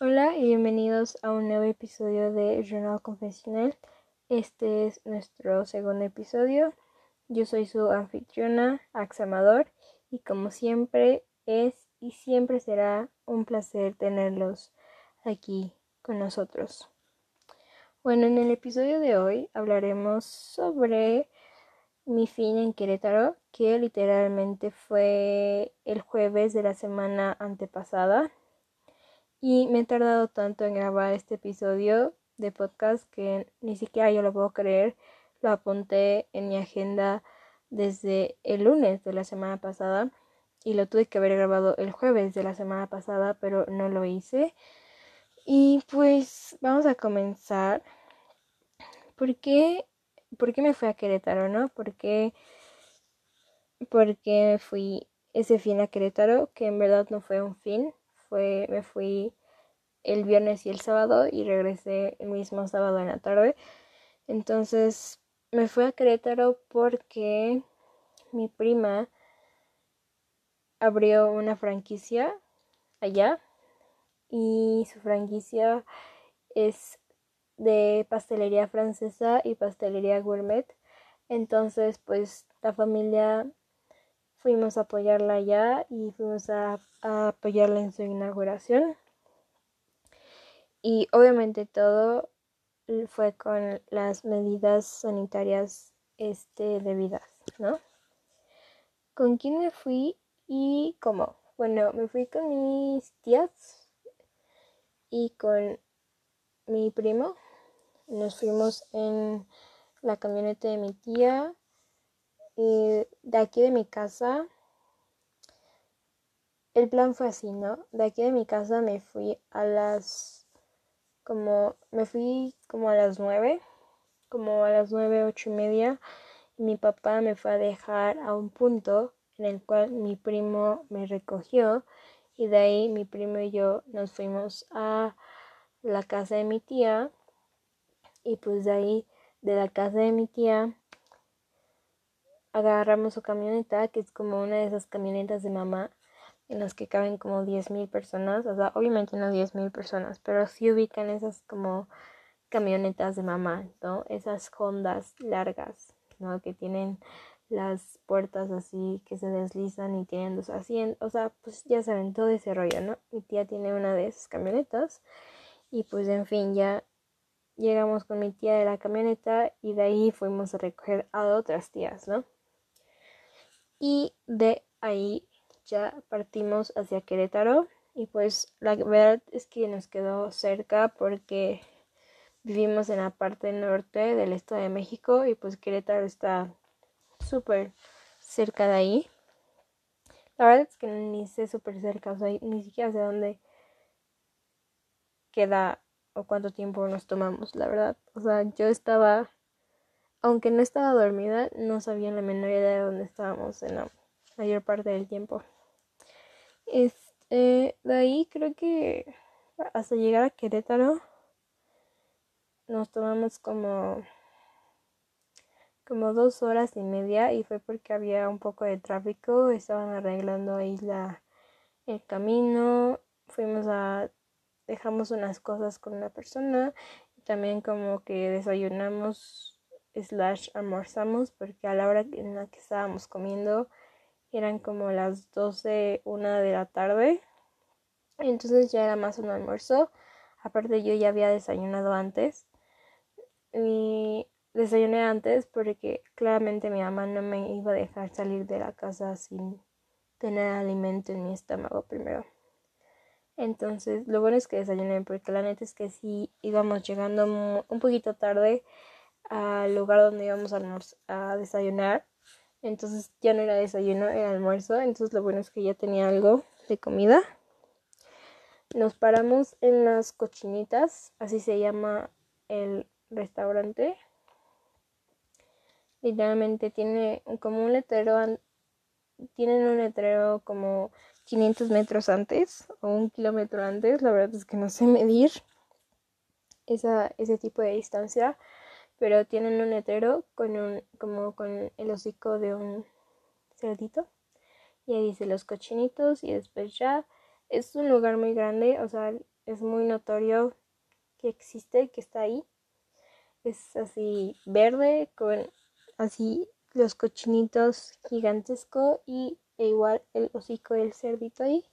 Hola y bienvenidos a un nuevo episodio de Journal Confesional. Este es nuestro segundo episodio. Yo soy su anfitriona, Axamador, y como siempre es y siempre será un placer tenerlos aquí con nosotros. Bueno, en el episodio de hoy hablaremos sobre mi fin en Querétaro, que literalmente fue el jueves de la semana antepasada. Y me he tardado tanto en grabar este episodio de podcast que ni siquiera yo lo puedo creer. Lo apunté en mi agenda desde el lunes de la semana pasada y lo tuve que haber grabado el jueves de la semana pasada, pero no lo hice. Y pues vamos a comenzar. ¿Por qué ¿por qué me fui a Querétaro, no? ¿Por qué, porque fui ese fin a Querétaro? Que en verdad no fue un fin, fue, me fui el viernes y el sábado y regresé el mismo sábado en la tarde. Entonces me fui a Querétaro porque mi prima abrió una franquicia allá y su franquicia es de pastelería francesa y pastelería gourmet. Entonces, pues la familia fuimos a apoyarla allá y fuimos a, apoyarla en su inauguración. Y obviamente todo fue con las medidas sanitarias este, debidas, ¿no? ¿Con quién me fui y cómo? Bueno, me fui con mis tías y con mi primo nos fuimos en la camioneta de mi tía y de aquí de mi casa el plan fue así, ¿no? De aquí de mi casa me fui a las como me fui como a las nueve, como a las nueve, ocho y media, y mi papá me fue a dejar a un punto en el cual mi primo me recogió y de ahí mi primo y yo nos fuimos a la casa de mi tía y pues de ahí de la casa de mi tía agarramos su camioneta que es como una de esas camionetas de mamá en las que caben como 10.000 personas, o sea, obviamente no 10.000 personas, pero sí ubican esas como camionetas de mamá, ¿no? Esas Hondas largas, ¿no? Que tienen las puertas así que se deslizan y tienen dos asientos, o sea, pues ya saben todo ese rollo, ¿no? Mi tía tiene una de esas camionetas y pues en fin, ya llegamos con mi tía de la camioneta y de ahí fuimos a recoger a otras tías, ¿no? Y de ahí ya partimos hacia Querétaro y pues la verdad es que nos quedó cerca porque vivimos en la parte norte del estado de México y pues Querétaro está súper cerca de ahí. La verdad es que ni sé súper cerca, o sea, ni siquiera sé dónde queda o cuánto tiempo nos tomamos, la verdad. O sea, yo estaba, aunque no estaba dormida, no sabía la menor idea de dónde estábamos en la mayor parte del tiempo. Este, de ahí creo que hasta llegar a Querétaro nos tomamos como como dos horas y media y fue porque había un poco de tráfico, estaban arreglando ahí la, el camino, fuimos a dejamos unas cosas con una persona y también como que desayunamos slash almorzamos porque a la hora en la que estábamos comiendo eran como las 12, una de la tarde. Entonces ya era más un almuerzo. Aparte yo ya había desayunado antes. Y desayuné antes porque claramente mi mamá no me iba a dejar salir de la casa sin tener alimento en mi estómago primero. Entonces, lo bueno es que desayuné, porque la neta es que sí íbamos llegando un poquito tarde al lugar donde íbamos a, desayunar. Entonces ya no era desayuno, era almuerzo. Entonces lo bueno es que ya tenía algo de comida. Nos paramos en las cochinitas, así se llama el restaurante. Literalmente tiene como un letrero, tienen un letrero como 500 metros antes o un kilómetro antes. La verdad es que no sé medir esa, ese tipo de distancia, pero tienen un letrero con un, como con el hocico de un cerdito. Y ahí dice los cochinitos y después ya es un lugar muy grande, o sea, es muy notorio que existe, que está ahí. Es así verde con así los cochinitos gigantesco y e igual el hocico del cerdito ahí.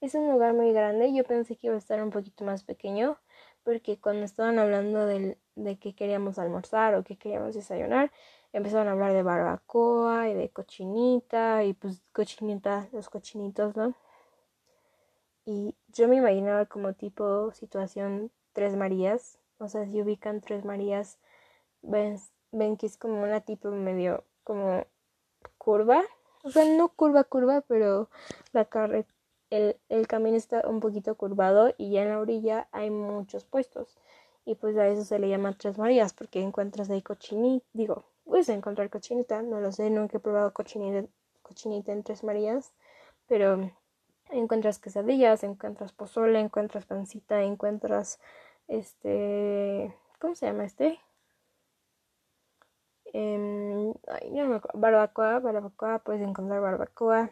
Es un lugar muy grande. Yo pensé que iba a estar un poquito más pequeño porque cuando estaban hablando del, de que queríamos almorzar o que queríamos desayunar, empezaron a hablar de barbacoa y de cochinita y pues cochinita, los cochinitos, ¿no? Y yo me imaginaba como tipo situación Tres Marías, o sea, si ubican Tres Marías, ven, ven que es como una tipo medio como curva, o sea, no curva, curva, pero la carretera el, el, camino está un poquito curvado y ya en la orilla hay muchos puestos. Y pues a eso se le llama Tres Marías porque encuentras ahí cochinita, digo, puedes encontrar cochinita, no lo sé, nunca he probado cochinita, cochinita en Tres Marías, pero encuentras quesadillas, encuentras pozole, encuentras pancita, encuentras este, ¿cómo se llama este? Eh, ay, no me. Barbacoa, barbacoa, puedes encontrar barbacoa.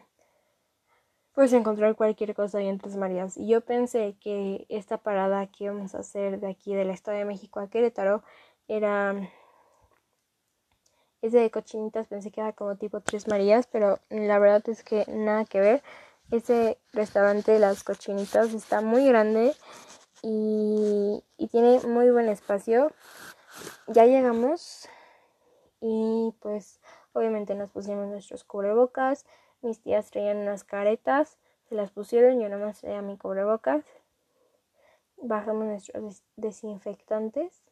Puedes encontrar cualquier cosa ahí en Tres Marías. Y yo pensé que esta parada que íbamos a hacer de aquí del Estado de México a Querétaro era ese de cochinitas pensé que era como tipo Tres Marías, pero la verdad es que nada que ver. Ese restaurante de las cochinitas está muy grande y, y tiene muy buen espacio. Ya llegamos y pues obviamente nos pusimos nuestros cubrebocas. Mis tías traían unas caretas, se las pusieron, yo nada más traía mi cubrebocas. Bajamos nuestros desinfectantes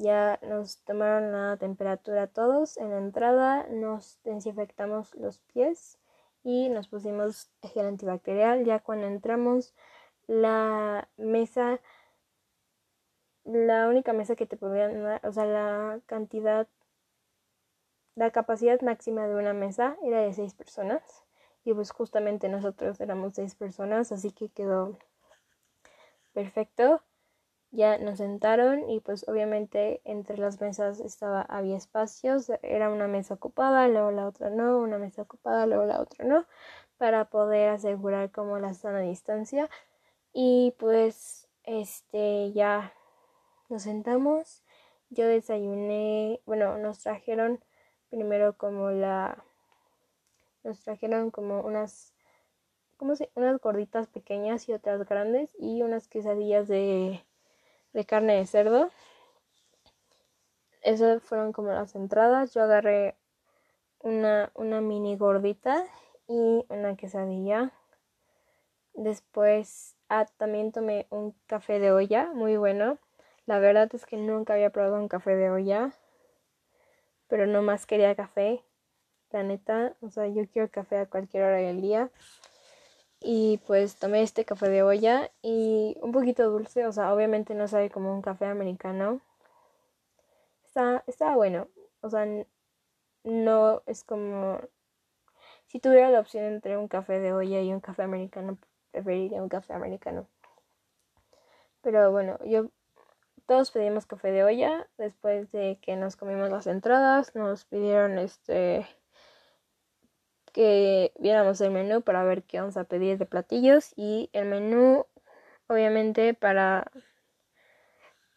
ya nos tomaron la temperatura todos en la entrada, nos desinfectamos los pies y nos pusimos gel antibacterial. Ya cuando entramos, la mesa, la única mesa que te podían dar, o sea, la cantidad, la capacidad máxima de una mesa era de seis personas. Y pues justamente nosotros éramos seis personas, así que quedó perfecto. Ya nos sentaron y pues obviamente entre las mesas estaba había espacios era una mesa ocupada luego la otra no una mesa ocupada luego la otra no para poder asegurar como la sana distancia. Y pues este ya nos sentamos yo desayuné bueno nos trajeron primero como la nos trajeron como unas como se unas gorditas pequeñas y otras grandes y unas quesadillas de de carne de cerdo. Esas fueron como las entradas. Yo agarré una, una mini gordita y una quesadilla. Después ah, también tomé un café de olla, muy bueno. La verdad es que nunca había probado un café de olla, pero no más quería café. La neta, o sea, yo quiero café a cualquier hora del día. Y pues tomé este café de olla y un poquito dulce, o sea, obviamente no sabe como un café americano. Está, está bueno, o sea, no es como... Si tuviera la opción entre un café de olla y un café americano, preferiría un café americano. Pero bueno, yo todos pedimos café de olla después de que nos comimos las entradas, nos pidieron este que viéramos el menú para ver qué vamos a pedir de platillos y el menú obviamente para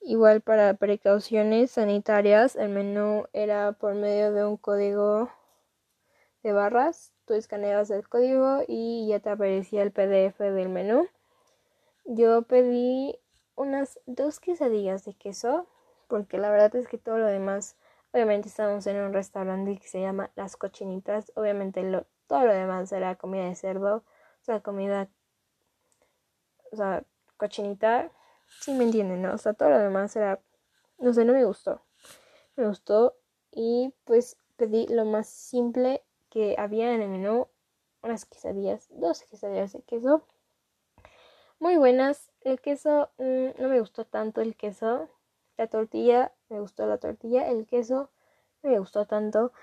igual para precauciones sanitarias el menú era por medio de un código de barras. Tú escaneabas el código y ya te aparecía el pdf del menú. Yo pedí unas dos quesadillas de queso porque la verdad es que todo lo demás Obviamente estamos en un restaurante que se llama Las Cochinitas. Obviamente todo lo demás era comida de cerdo. O sea, comida... O sea, cochinita. Sí me entienden, ¿no? O sea, todo lo demás era... No sé, no me gustó. Me gustó y pues pedí lo más simple que había en el menú. Unas quesadillas, dos quesadillas de queso. Muy buenas. El queso, mm, no me gustó tanto el queso. La tortilla, me gustó la tortilla. El queso, me gustó tanto.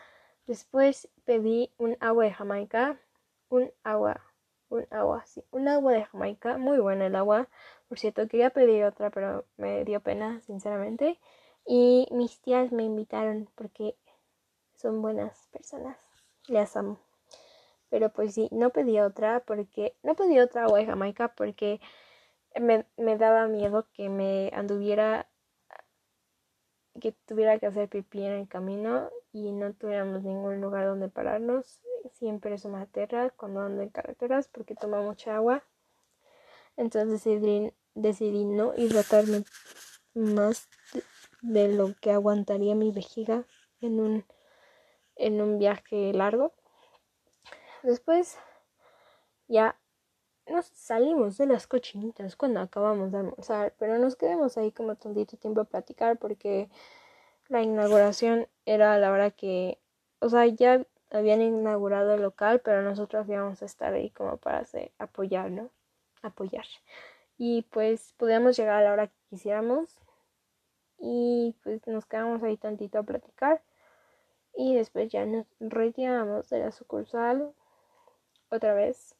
Después pedí un agua de Jamaica. Un agua, un agua, sí, un agua de Jamaica. Muy buena el agua. Por cierto, quería pedir otra, pero me dio pena, sinceramente. Y mis tías me invitaron porque son buenas personas. Las amo. Pero pues sí, no pedí otra porque no pedí otra agua de Jamaica porque me, me daba miedo que me anduviera que tuviera que hacer pipí en el camino y no tuviéramos ningún lugar donde pararnos. Siempre eso me aterra cuando ando en carreteras porque toma mucha agua. Entonces decidí, decidí no hidratarme más de, lo que aguantaría mi vejiga en un, en un viaje largo. Después ya nos salimos de las cochinitas cuando acabamos de almorzar, pero nos quedamos ahí como tantito tiempo a platicar porque la inauguración era a la hora que, o sea, ya habían inaugurado el local, pero nosotros íbamos a estar ahí como para hacer, apoyar, ¿no? Apoyar. Y pues podíamos llegar a la hora que quisiéramos y pues nos quedamos ahí tantito a platicar y después ya nos retiramos de la sucursal otra vez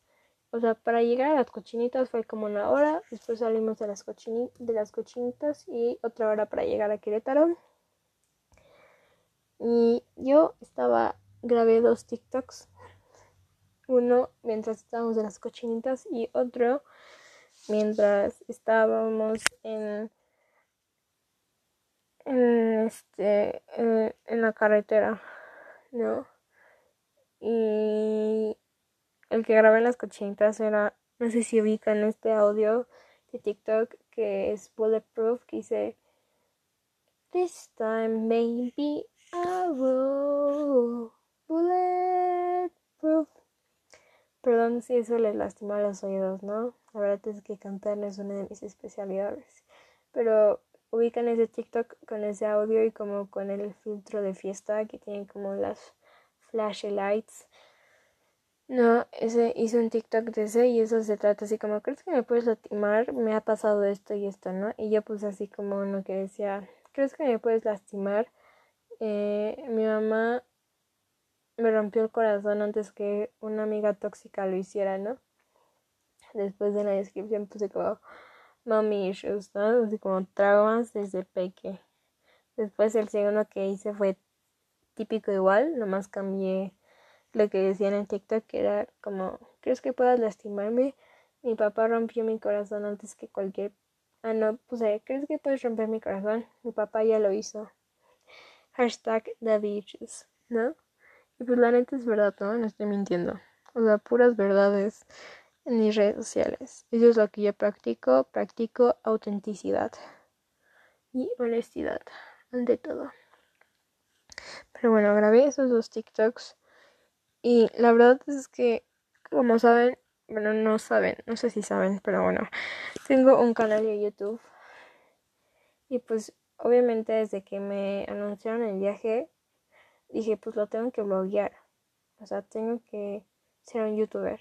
o sea, para llegar a las cochinitas fue como una hora, después salimos de las, de las cochinitas y otra hora para llegar a Querétaro. Y yo estaba, grabé dos TikToks, uno mientras estábamos en las cochinitas y otro mientras estábamos en, en este en, en la carretera, ¿no? Y el que grabé en las cochinitas era, no sé si ubican este audio de TikTok que es Bulletproof, que dice, This time maybe I will Bulletproof. Perdón si eso les lastima los oídos, ¿no? La verdad es que cantar no es una de mis especialidades. Pero ubican ese TikTok con ese audio y como con el filtro de fiesta que tiene como las flashlights no, ese hice un TikTok de ese y eso se trata así como, ¿crees que me puedes lastimar? Me ha pasado esto y esto, ¿no? Y yo puse así como uno que decía, ¿crees que me puedes lastimar? Eh, mi mamá me rompió el corazón antes que una amiga tóxica lo hiciera, ¿no? Después de la descripción puse como mommy issues, ¿no? Así como traumas desde peque. Después el segundo que hice fue típico igual, nomás cambié lo que decían en TikTok que era como, ¿crees que puedas lastimarme? Mi papá rompió mi corazón antes que cualquier... Ah, no, puse, ¿crees que puedes romper mi corazón? Mi papá ya lo hizo. Hashtag the ¿no? Y pues la neta es verdad, ¿no? No estoy mintiendo. O sea, puras verdades en mis redes sociales. Eso es lo que yo practico. Practico autenticidad y honestidad ante todo. Pero bueno, grabé esos dos TikToks y la verdad es que, como saben, bueno, no saben, no sé si saben, pero bueno, tengo un canal de YouTube. Y pues, obviamente, desde que me anunciaron el viaje, dije, pues lo tengo que bloguear. O sea, tengo que ser un youtuber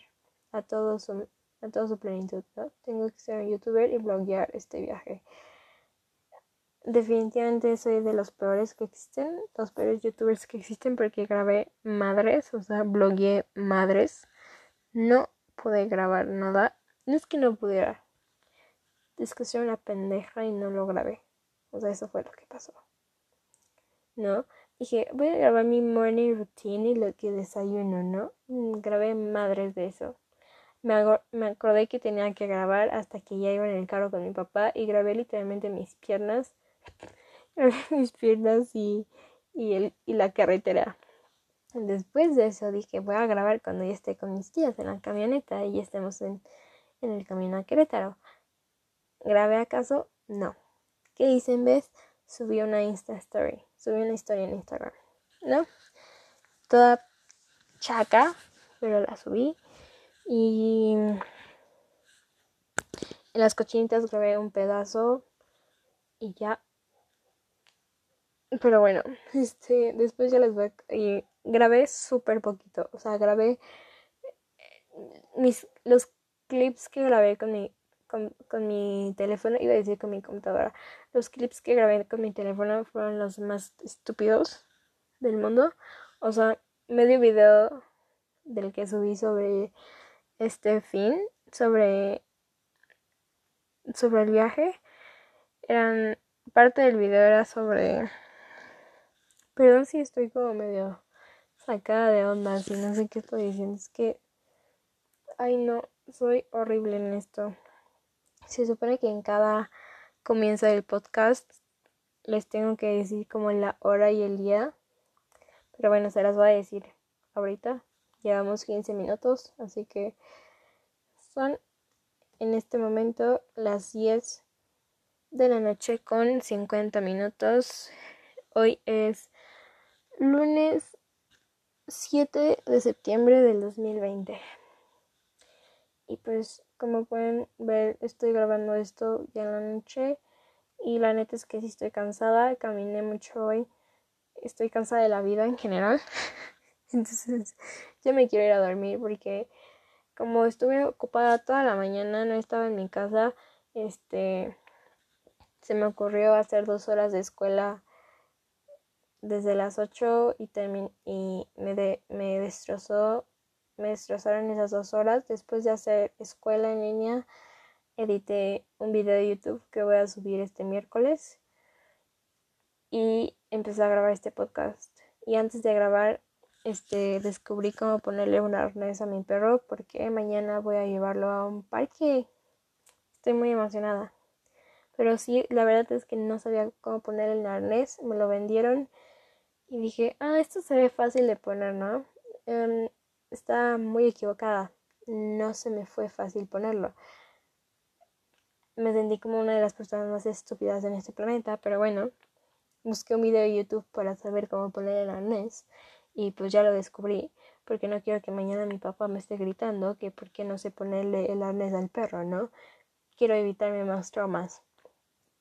a todo su, a todo su plenitud, ¿no? Tengo que ser un youtuber y bloguear este viaje definitivamente soy de los peores que existen, los peores youtubers que existen porque grabé madres, o sea, blogueé madres. No pude grabar nada. No es que no pudiera. Es una pendeja y no lo grabé. O sea, eso fue lo que pasó. ¿No? Dije, voy a grabar mi morning routine y lo que desayuno, ¿no? Mm, grabé madres de eso. Me, me acordé que tenía que grabar hasta que ya iba en el carro con mi papá y grabé literalmente mis piernas mis piernas y, y, el, y la carretera. Después de eso dije, voy a grabar cuando ya esté con mis tías en la camioneta y estemos en, en el camino a Querétaro. ¿Grabé acaso? No. ¿Qué hice en vez? Subí una Insta Story. Subí una historia en Instagram. ¿No? Toda chaca, pero la subí. Y en las cochinitas grabé un pedazo y ya pero bueno, este, después ya les voy a... Y grabé súper poquito, o sea, grabé eh, mis, los clips que grabé con mi, con, con, mi teléfono, iba a decir con mi computadora, los clips que grabé con mi teléfono fueron los más estúpidos del mundo. O sea, medio video del que subí sobre este fin, sobre, sobre el viaje, eran, parte del video era sobre Perdón si estoy como medio sacada de onda, si no sé qué estoy diciendo. Es que, ay no, soy horrible en esto. Se supone que en cada comienzo del podcast les tengo que decir como la hora y el día. Pero bueno, se las voy a decir ahorita. Llevamos 15 minutos, así que son en este momento las 10 de la noche con 50 minutos. Hoy es lunes 7 de septiembre del 2020. Y pues como pueden ver estoy grabando esto ya en la noche y la neta es que sí estoy cansada, caminé mucho hoy, estoy cansada de la vida en general. Entonces ya me quiero ir a dormir porque como estuve ocupada toda la mañana, no estaba en mi casa, este se me ocurrió hacer dos horas de escuela desde las 8 y, y me, me destrozó, me destrozaron esas dos horas. Después de hacer escuela en línea, edité un video de YouTube que voy a subir este miércoles y empecé a grabar este podcast. Y antes de grabar, este, descubrí cómo ponerle un arnés a mi perro porque mañana voy a llevarlo a un parque. Estoy muy emocionada. Pero sí, la verdad es que no sabía cómo poner el arnés. Me lo vendieron y dije, ah, esto se ve fácil de poner, ¿no? Em, está muy equivocada. No se me fue fácil ponerlo. Me sentí como una de las personas más estúpidas en este planeta, pero bueno, busqué un video de YouTube para saber cómo poner el arnés y pues ya lo descubrí, porque no quiero que mañana mi papá me esté gritando que por qué no sé ponerle el arnés al perro, ¿no? Quiero evitarme más traumas.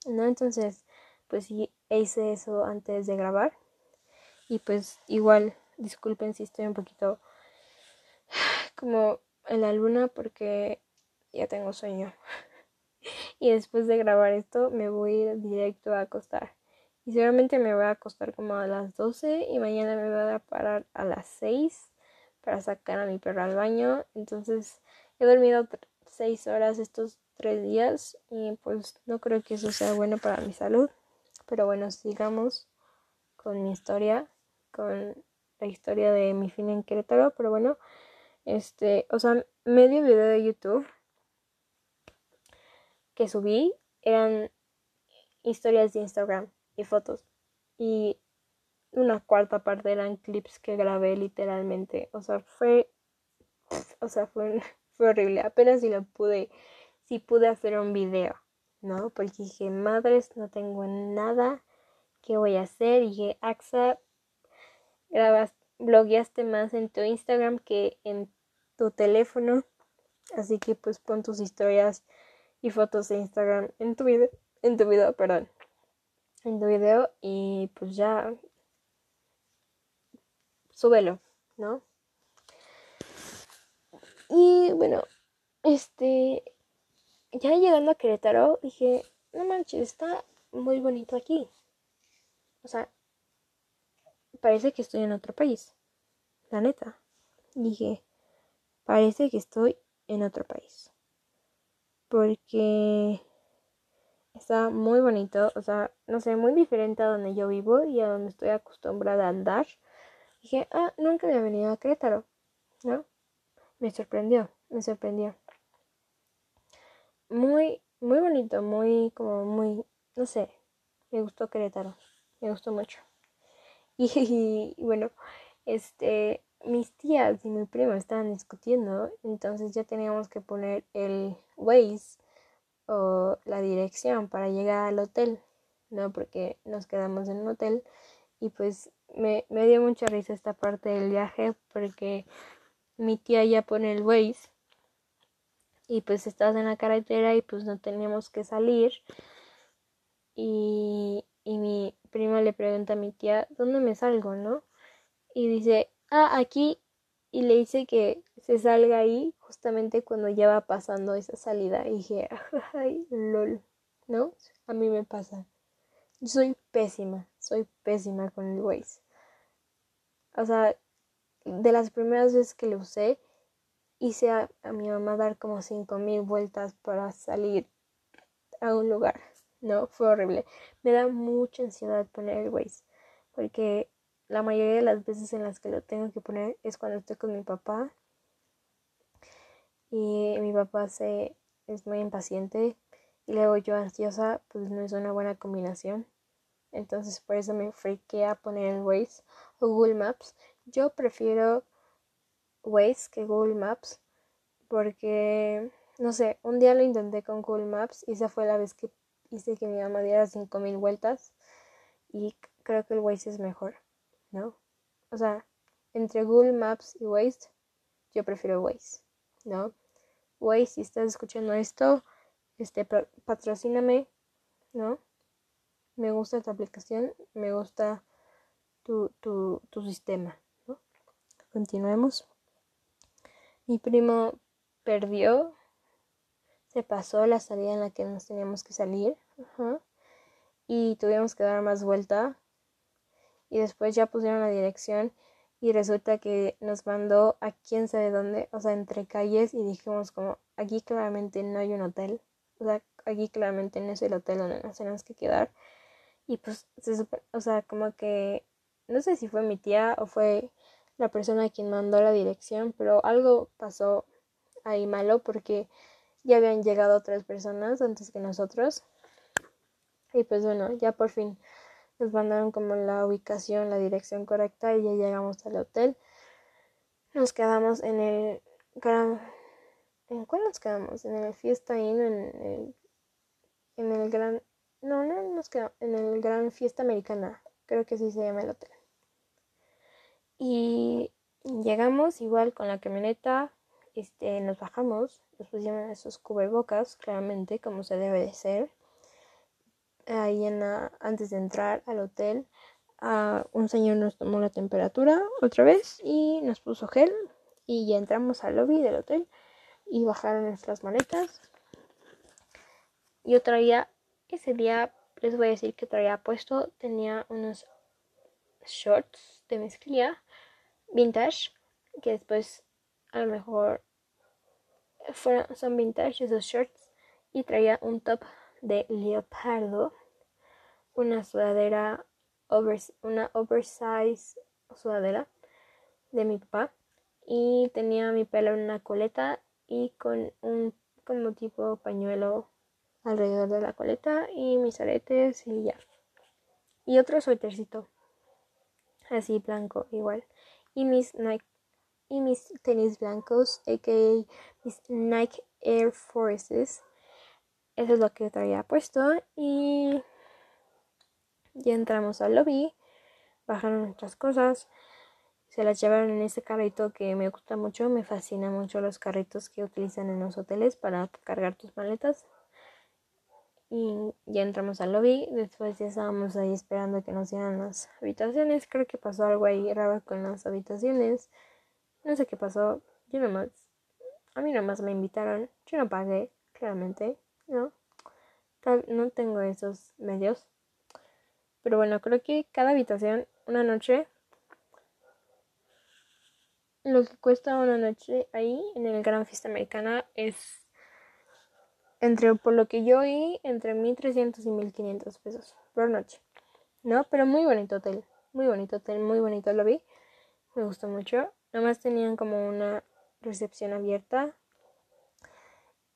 ¿No? Entonces, pues sí, hice eso antes de grabar y pues igual, disculpen si estoy un poquito como en la luna porque ya tengo sueño. y después de grabar esto me voy directo a acostar. Y seguramente me voy a acostar como a las 12 y mañana me voy a parar a las 6 para sacar a mi perro al baño. Entonces he dormido 6 horas estos 3 días y pues no creo que eso sea bueno para mi salud. Pero bueno, sigamos con mi historia con la historia de mi fin en Querétaro, pero bueno, este, o sea, medio video de YouTube que subí eran historias de Instagram y fotos y una cuarta parte eran clips que grabé literalmente, o sea, fue o sea, fue, fue horrible, apenas si lo pude si pude hacer un video, ¿no? Porque dije, madres, no tengo nada que voy a hacer. Y dije, AXA, grabas, blogueaste más en tu Instagram que en tu teléfono. Así que pues pon tus historias y fotos de Instagram en tu video, en tu video, perdón. En tu video y pues ya súbelo, ¿no? Y bueno, este ya llegando a Querétaro dije, no manches, está muy bonito aquí. O sea, parece que estoy en otro país. La neta. Dije, parece que estoy en otro país. Porque está muy bonito, o sea, no sé, muy diferente a donde yo vivo y a donde estoy acostumbrada a andar. Dije, ah, nunca había venido a Querétaro, ¿no? Me sorprendió, me sorprendió. Muy, muy bonito, muy, como muy, no sé, me gustó Querétaro, me gustó mucho. Y, bueno, este, mis tías y mi primo estaban discutiendo, entonces ya teníamos que poner el Waze o la dirección para llegar al hotel, ¿no? Porque nos quedamos en un hotel y pues me, me dio mucha risa esta parte del viaje porque mi tía ya pone el Waze y pues estás en la carretera y pues no teníamos que salir y, y mi prima le pregunta a mi tía, ¿dónde me salgo, no? Y dice, ah, aquí. Y le dice que se salga ahí justamente cuando ya va pasando esa salida. Y dije, ay, lol, ¿no? A mí me pasa. Yo soy pésima, soy pésima con el Waze. O sea, de las primeras veces que lo usé, hice a, a mi mamá dar como cinco mil vueltas para salir a un lugar. No, fue horrible. Me da mucha ansiedad poner el Waze. Porque la mayoría de las veces en las que lo tengo que poner es cuando estoy con mi papá. Y mi papá se, es muy impaciente y luego yo ansiosa, pues no es una buena combinación. Entonces por eso me friqué a poner el Waze o Google Maps. Yo prefiero Waze que Google Maps porque, no sé, un día lo intenté con Google Maps y esa fue la vez que hice que mi mamá diera 5000 vueltas y creo que el Waze es mejor, ¿no? O sea, entre Google Maps y Waze, yo prefiero Waze, ¿no? Waze, si estás escuchando esto, este, patrocíname, ¿no? Me gusta tu aplicación, me gusta tu, tu, tu sistema, ¿no? Continuemos. Mi primo perdió, pasó la salida en la que nos teníamos que salir, y tuvimos que dar más vuelta, y después ya pusieron la dirección y resulta que nos mandó a quién sabe dónde, o sea, entre calles y dijimos como, aquí claramente no hay un hotel, o sea, aquí claramente no es el hotel donde nos tenemos que quedar. Y pues, se o sea, como que, no sé si fue mi tía o fue la persona quien mandó la dirección, pero algo pasó ahí malo porque ya habían llegado otras personas antes que nosotros. Y pues bueno, ya por fin nos mandaron como la ubicación, la dirección correcta y ya llegamos al hotel. Nos quedamos en el gran... ¿En cuál nos quedamos? ¿En el Fiesta Inn en el, en el gran... No, no nos quedamos en el Gran Fiesta Americana. Creo que así se llama el hotel. Y llegamos igual con la camioneta, este, nos bajamos, nos pusieron esos cubrebocas, claramente, como se debe de ser ahí en antes de entrar al hotel, un señor nos tomó la temperatura otra vez y nos puso gel y ya entramos al lobby del hotel y bajaron nuestras maletas. Yo traía, ese día les voy a decir que traía puesto, tenía unos shorts de mezclilla vintage que después a lo mejor fueron, son vintage esos shorts y traía un top de leopardo, una sudadera, una oversize sudadera de mi papá y tenía mi pelo en una coleta y con un como tipo pañuelo alrededor de la coleta y mis aretes y ya. Y otro suétercito así blanco igual. Y mis Nike y mis tenis blancos, aka mis Nike Air Forces eso es lo que traía puesto y ya entramos al lobby, bajaron nuestras cosas, se las llevaron en ese carrito que me gusta mucho, me fascina mucho los carritos que utilizan en los hoteles para cargar tus maletas. Y ya entramos al lobby, después ya estábamos ahí esperando que nos dieran las habitaciones, creo que pasó algo ahí raro con las habitaciones, no sé qué pasó, yo nomás, a mí nomás me invitaron, yo no pagué, claramente. ¿no? No tengo esos medios. Pero bueno, creo que cada habitación, una noche, lo que cuesta una noche ahí en el Gran Fiesta Americana es entre, por lo que yo oí, entre 1300 y 1500 pesos por noche. ¿No? Pero muy bonito hotel. Muy bonito hotel, muy bonito lo vi. Me gustó mucho. Nada más tenían como una recepción abierta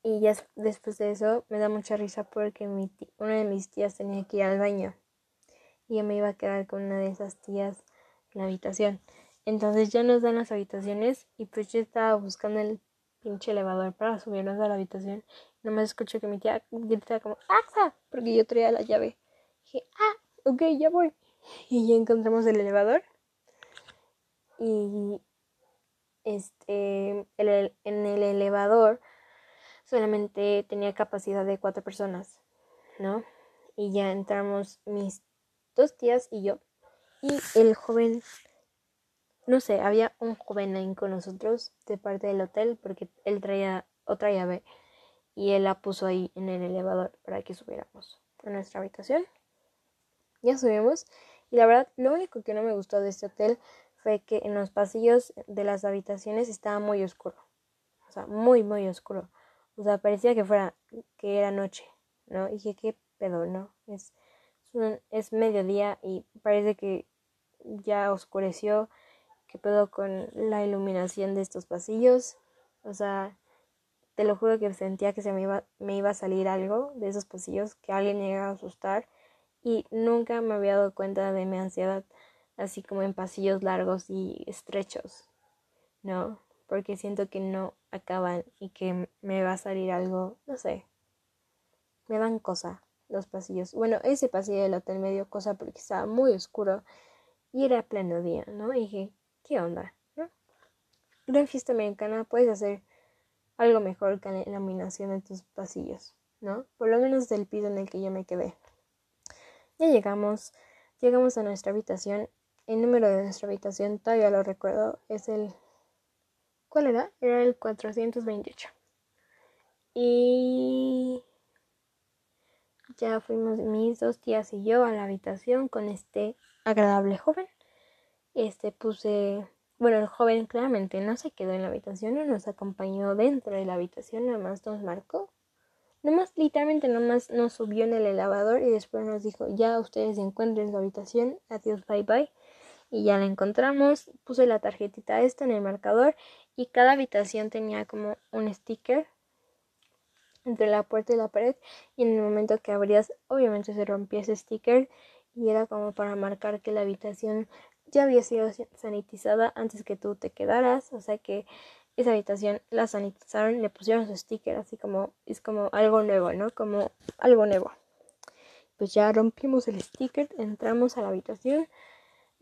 y ya después de eso me da mucha risa porque mi una de mis tías tenía que ir al baño. Y yo me iba a quedar con una de esas tías en la habitación. Entonces ya nos dan las habitaciones y pues yo estaba buscando el pinche elevador para subirnos a la habitación. Nomás escucho que mi tía grita como ¡Axa! Porque yo traía la llave. dije, ah, ok, ya voy. Y ya encontramos el elevador. Y este en el elevador solamente tenía capacidad de cuatro personas, ¿no? Y ya entramos mis dos tías y yo. Y el joven, no sé, había un joven ahí con nosotros de parte del hotel porque él traía otra llave y él la puso ahí en el elevador para que subiéramos a nuestra habitación. Ya subimos y la verdad lo único que no me gustó de este hotel fue que en los pasillos de las habitaciones estaba muy oscuro. O sea, muy, muy oscuro. O sea, parecía que fuera, que era noche, ¿no? Y dije, ¿qué pedo, no? Es, es, mediodía y parece que ya oscureció. ¿Qué pedo con la iluminación de estos pasillos? O sea, te lo juro que sentía que se me iba, me iba a salir algo de esos pasillos, que alguien iba a asustar y nunca me había dado cuenta de mi ansiedad así como en pasillos largos y estrechos, ¿no? Porque siento que no acaban y que me va a salir algo, no sé, me dan cosa los pasillos. Bueno, ese pasillo del hotel me dio cosa porque estaba muy oscuro y era pleno día, ¿no? Y dije, ¿qué onda? ¿No? Gran fiesta americana, puedes hacer algo mejor que la iluminación de tus pasillos, ¿no? Por lo menos del piso en el que yo me quedé. Ya llegamos, llegamos a nuestra habitación. El número de nuestra habitación todavía lo recuerdo, es el... ¿Cuál era? Era el 428. Y ya fuimos mis dos tías y yo a la habitación con este agradable joven. Este puse, bueno, el joven claramente no se quedó en la habitación, no nos acompañó dentro de la habitación, nada más nos marcó. Nomás, literalmente, nomás nos subió en el elevador y después nos dijo, ya ustedes encuentren en su habitación, adiós, bye bye. Y ya la encontramos, puse la tarjetita esta en el marcador y cada habitación tenía como un sticker entre la puerta y la pared y en el momento que abrías obviamente se rompía ese sticker y era como para marcar que la habitación ya había sido sanitizada antes que tú te quedaras, o sea que esa habitación la sanitizaron, le pusieron su sticker, así como es como algo nuevo, ¿no? Como algo nuevo. Pues ya rompimos el sticker, entramos a la habitación,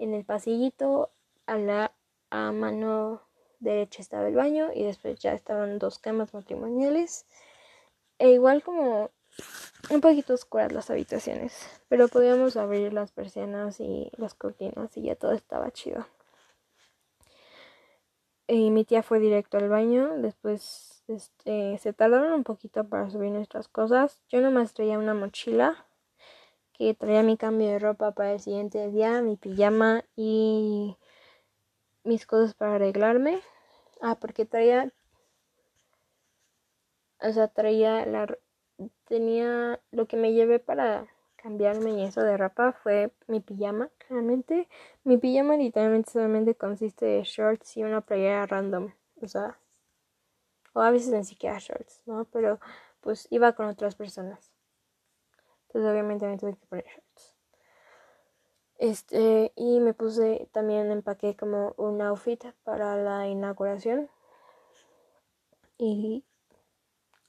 en el pasillito a la a mano derecha estaba el baño y después ya estaban dos camas matrimoniales e igual como un poquito oscuras las habitaciones, pero podíamos abrir las persianas y las cortinas y ya todo estaba chido. Y mi tía fue directo al baño, después este, se tardaron un poquito para subir nuestras cosas. Yo nomás traía una mochila que traía mi cambio de ropa para el siguiente día, mi pijama y mis cosas para arreglarme. Ah, porque traía o sea, traía la tenía lo que me llevé para cambiarme y eso de ropa fue mi pijama, claramente. Mi pijama literalmente solamente consiste de shorts y una playera random, o sea, o a veces ni siquiera shorts, ¿no? Pero pues iba con otras personas. Entonces obviamente me tuve que poner shorts. Este, y me puse, también empaqué como un outfit para la inauguración. Y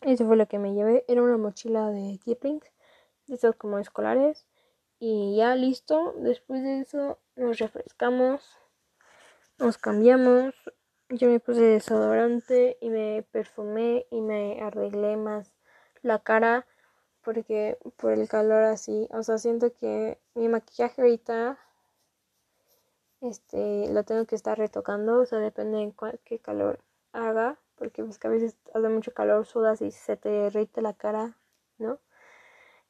eso fue lo que me llevé. Era una mochila de Kipling, de esas como escolares. Y ya listo. Después de eso nos refrescamos, nos cambiamos. Yo me puse desodorante y me perfumé y me arreglé más la cara porque por el calor así, o sea, siento que mi maquillaje ahorita este lo tengo que estar retocando, o sea, depende de qué calor haga porque pues que a veces hace mucho calor, sudas y se te derrite la cara, ¿no?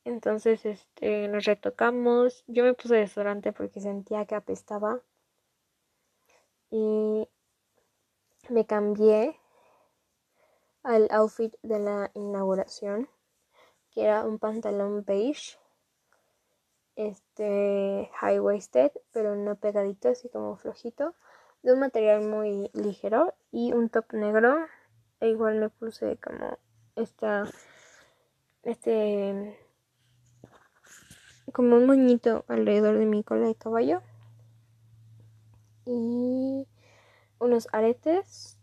Entonces, este, nos retocamos. Yo me puse desodorante porque sentía que apestaba. Y me cambié al outfit de la inauguración, que era un pantalón beige, este high waisted, pero no pegadito, así como flojito, de un material muy ligero y un top negro e igual me puse como esta, este, como un moñito alrededor de mi cola de caballo. Y unos aretes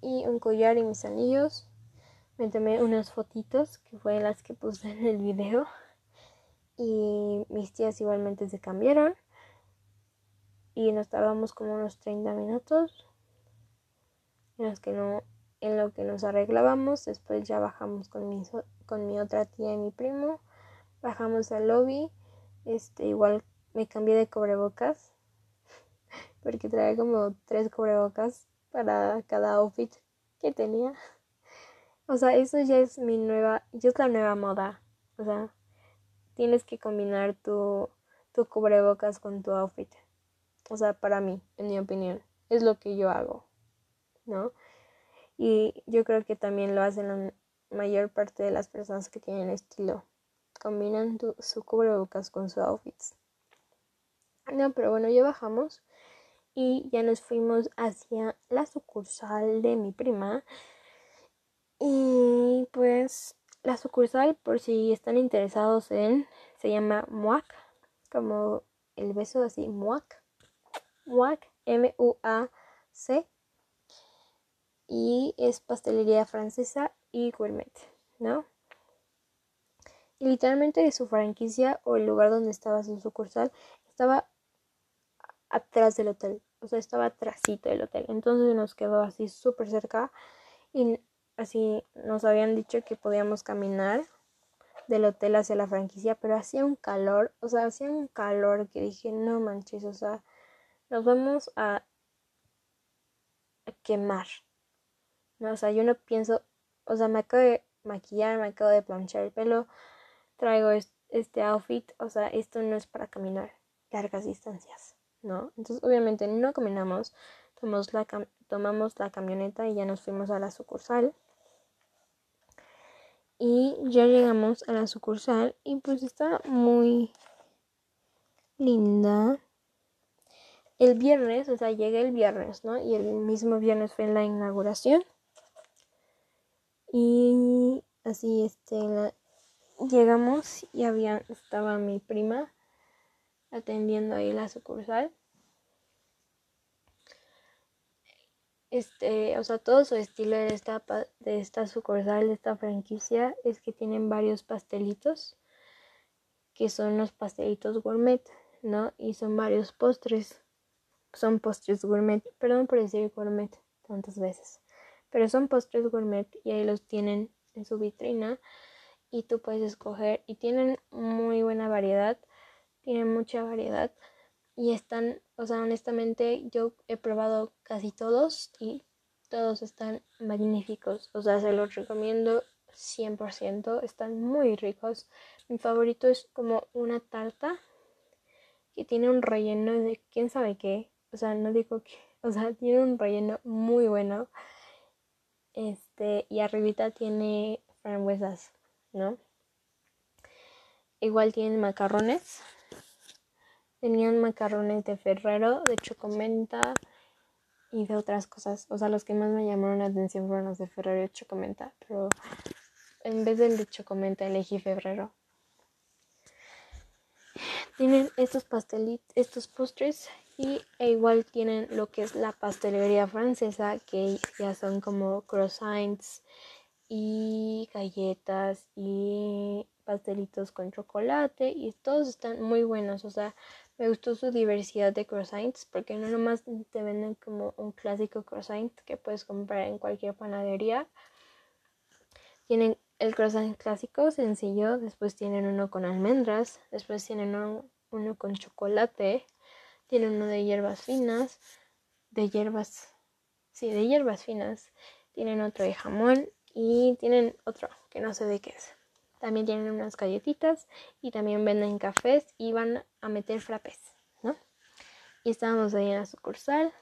y un collar y mis anillos. Me tomé unas fotitos que fueron las que puse en el video. Y mis tías igualmente se cambiaron. Y nos tardamos como unos 30 minutos. En los que no en lo que nos arreglábamos. Después ya bajamos con mi, con mi otra tía y mi primo. Bajamos al lobby. Este, igual me cambié de cubrebocas. Porque traía como tres cubrebocas para cada outfit que tenía. O sea, eso ya es mi nueva, ya es la nueva moda. O sea, tienes que combinar tu, tu cubrebocas con tu outfit. O sea, para mí, en mi opinión, es lo que yo hago, ¿no? Y yo creo que también lo hacen la mayor parte de las personas que tienen estilo. Combinan su cubrebocas con su outfits. No, pero bueno, ya bajamos y ya nos fuimos hacia la sucursal de mi prima. Y pues la sucursal, por si están interesados en, se llama Muac, como el beso así, Muac. Muac, M-U-A-C. Y es pastelería francesa y gourmet, ¿no? Y literalmente su franquicia o el lugar donde estaba su sucursal estaba atrás del hotel. O sea, estaba atrásito del hotel. Entonces nos quedó así súper cerca. Así nos habían dicho que podíamos caminar del hotel hacia la franquicia, pero hacía un calor, o sea, hacía un calor que dije, no manches, o sea, nos vamos a, quemar. No, o sea, yo no pienso, o sea, me acabo de maquillar, me acabo de planchar el pelo, traigo este outfit, o sea, esto no es para caminar largas distancias, ¿no? Entonces, obviamente no caminamos, tomamos la, tomamos la camioneta y ya nos fuimos a la sucursal. Y ya llegamos a la sucursal y pues está muy linda. El viernes, o sea, llegué el viernes, ¿no? Y el mismo viernes fue la inauguración. Y así, este, llegamos y había, estaba mi prima atendiendo ahí la sucursal. Este, o sea, todo su estilo de esta, de esta sucursal, de esta franquicia, es que tienen varios pastelitos, que son los pastelitos gourmet, ¿no? Y son varios postres, son postres gourmet, perdón por decir gourmet tantas veces, pero son postres gourmet y ahí los tienen en su vitrina y tú puedes escoger y tienen muy buena variedad, tienen mucha variedad y están, o sea, honestamente yo he probado casi todos y todos están magníficos, o sea, se los recomiendo 100%, están muy ricos. Mi favorito es como una tarta que tiene un relleno de quién sabe qué, o sea, no digo que, o sea, tiene un relleno muy bueno. Este, y arribita tiene frambuesas, ¿no? Igual tienen macarrones Tenían macarrones de Ferrero, de chocomenta y de otras cosas. O sea, los que más me llamaron la atención fueron los de Ferrero y chocomenta. Pero en vez del de chocomenta elegí Ferrero. Tienen estos pastelitos, estos postres y e igual tienen lo que es la pastelería francesa, que ya son como croissants y galletas y pastelitos con chocolate y todos están muy buenos, o sea, me gustó su diversidad de croissants porque no nomás te venden como un clásico croissant que puedes comprar en cualquier panadería. Tienen el croissant clásico, sencillo, después tienen uno con almendras, después tienen uno, con chocolate, tienen uno de hierbas finas, de hierbas, sí, de hierbas finas, tienen otro de jamón y tienen otro que no sé de qué es. También tienen unas galletitas y también venden cafés y van a meter frappés, ¿no? Y estábamos ahí en la sucursal.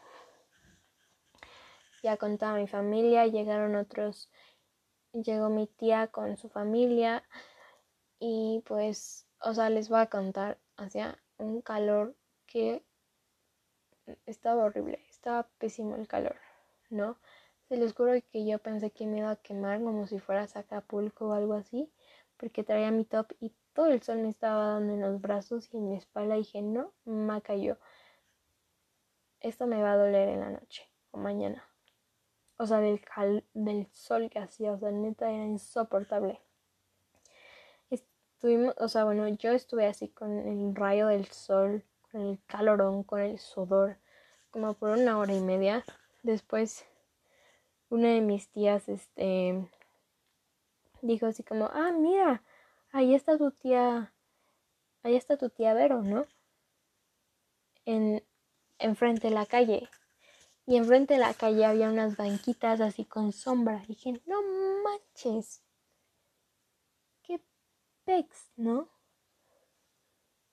Ya con toda mi familia, llegaron otros, llegó mi tía con su familia y pues, o sea, les voy a contar, hacía un calor que estaba horrible, estaba pésimo el calor, ¿no? Se les juro que yo pensé que me iba a quemar como si fuera a Acapulco o algo así porque traía mi top y todo el sol me estaba dando en los brazos y en mi espalda y dije, no, me cayó. Esto me va a doler en la noche o mañana. O sea, del, del sol que hacía, o sea, neta era insoportable. Estuvimos, o sea, bueno, yo estuve así con el rayo del sol, con el calorón, con el sudor, como por una hora y media. Después, una de mis tías, este, dijo así como, ah, mira, ahí está tu tía, ahí está tu tía Vero, ¿no? En, enfrente de la calle. Y enfrente de la calle había unas banquitas así con sombra. Y dije, no manches. Qué pex, ¿no?